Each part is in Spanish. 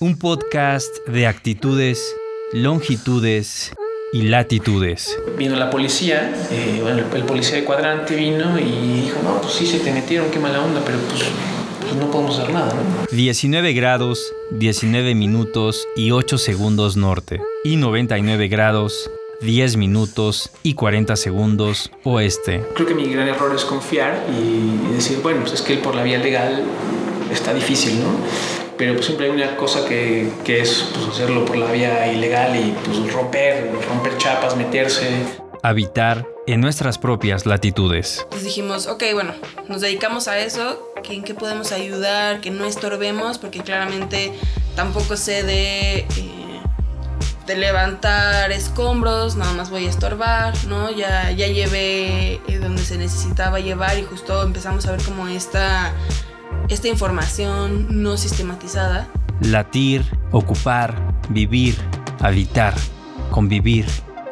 un podcast de actitudes, longitudes y latitudes. Vino la policía, eh, bueno, el, el policía de cuadrante vino y dijo, no, pues sí se te metieron, qué mala onda, pero pues, pues no podemos hacer nada, ¿no? 19 grados, 19 minutos y 8 segundos norte. Y 99 grados, 10 minutos y 40 segundos oeste. Creo que mi gran error es confiar y decir, bueno, pues es que por la vía legal está difícil, ¿no? Pero pues siempre hay una cosa que, que es pues, hacerlo por la vía ilegal y pues romper, romper chapas, meterse. Habitar en nuestras propias latitudes. Entonces dijimos, ok, bueno, nos dedicamos a eso, que en qué podemos ayudar, que no estorbemos, porque claramente tampoco sé de, eh, de levantar escombros, nada más voy a estorbar, ¿no? Ya, ya llevé eh, donde se necesitaba llevar y justo empezamos a ver como esta, esta información no sistematizada. Latir, ocupar, vivir, habitar, convivir,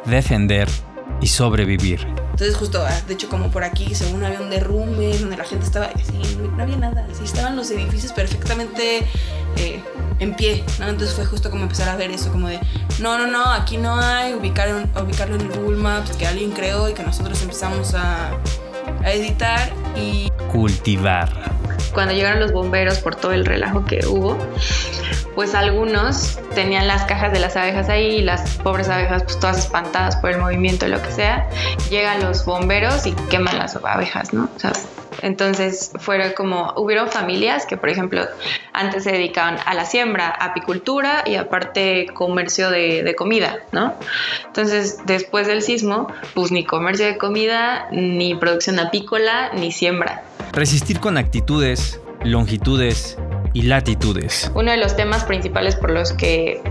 defender y sobrevivir. Entonces justo, ah, de hecho como por aquí, según había un derrumbe, donde la gente estaba, así, no, no había nada, así estaban los edificios perfectamente eh, en pie, ¿no? Entonces fue justo como empezar a ver eso, como de, no, no, no, aquí no hay, ubicar, ubicarlo en Google Maps, que alguien creó y que nosotros empezamos a, a editar y Cultivar. Cuando llegaron los bomberos por todo el relajo que hubo, pues algunos tenían las cajas de las abejas ahí y las pobres abejas pues todas espantadas por el movimiento lo que sea. Llegan los bomberos y queman las abejas, ¿no? O sea, entonces fueron como, hubieron familias que por ejemplo antes se dedicaban a la siembra, apicultura y aparte comercio de, de comida, ¿no? Entonces después del sismo, pues ni comercio de comida, ni producción apícola, ni siembra. Resistir con actitudes, longitudes y latitudes. Uno de los temas principales por los que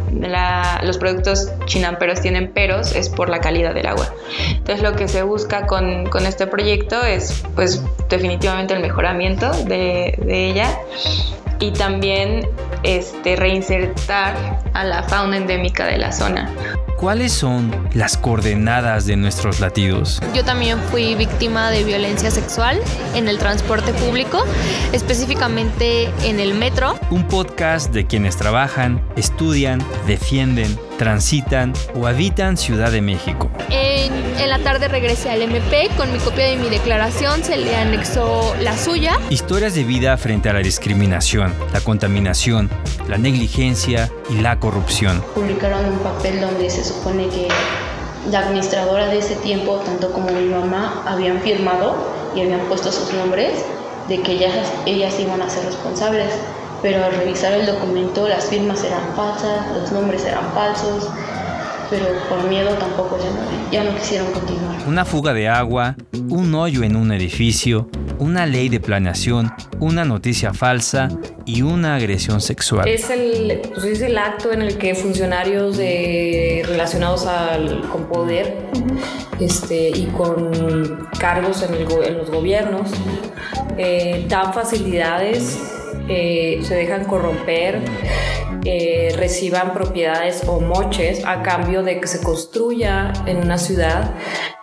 los productos chinamperos tienen peros es por la calidad del agua. Entonces lo que se busca con, con este proyecto es pues definitivamente el mejoramiento de, de ella y también este, reinsertar a la fauna endémica de la zona. ¿Cuáles son las coordenadas de nuestros latidos? Yo también fui víctima de violencia sexual en el transporte público, específicamente en el metro. Un podcast de quienes trabajan, estudian, defienden, transitan o habitan Ciudad de México. En, en la tarde regresé al MP con mi copia de mi declaración, se le anexó la suya. Historias de vida frente a la discriminación, la contaminación, la negligencia y la corrupción. publicaron un papel donde se supone que la administradora de ese tiempo, tanto como mi mamá, habían firmado y habían puesto sus nombres de que ellas, ellas iban a ser responsables. Pero al revisar el documento las firmas eran falsas, los nombres eran falsos, pero por miedo tampoco ya no, ya no quisieron continuar. Una fuga de agua, un hoyo en un edificio, una ley de planeación, una noticia falsa y una agresión sexual. Es el, pues es el acto en el que funcionarios de- relacionados al, con poder este, y con cargos en, el en los gobiernos eh, dan facilidades, eh, se dejan corromper, eh, reciban propiedades o moches a cambio de que se construya en una ciudad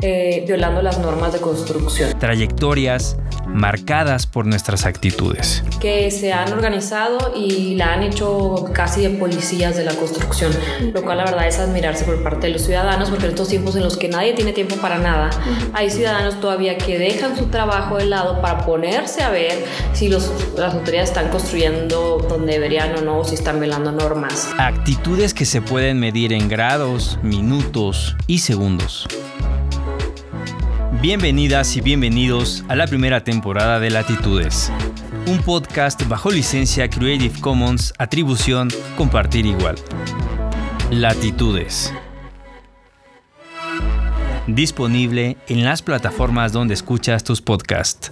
eh, violando las normas de construcción. Trayectorias marcadas por nuestras actitudes. que se han organizado y la han hecho casi de policías de la construcción, lo cual la verdad es admirarse por parte de los ciudadanos, porque en estos tiempos en los que nadie tiene tiempo para nada, hay ciudadanos todavía que dejan su trabajo de lado para ponerse a ver si los, las autoridades están construyendo donde deberían o no, o si están violando normas. Actitudes que se pueden medir en grados, minutos y segundos. Bienvenidas y bienvenidos a la primera temporada de Latitudes, un podcast bajo licencia Creative Commons, atribución, compartir igual. Latitudes. Disponible en las plataformas donde escuchas tus podcasts.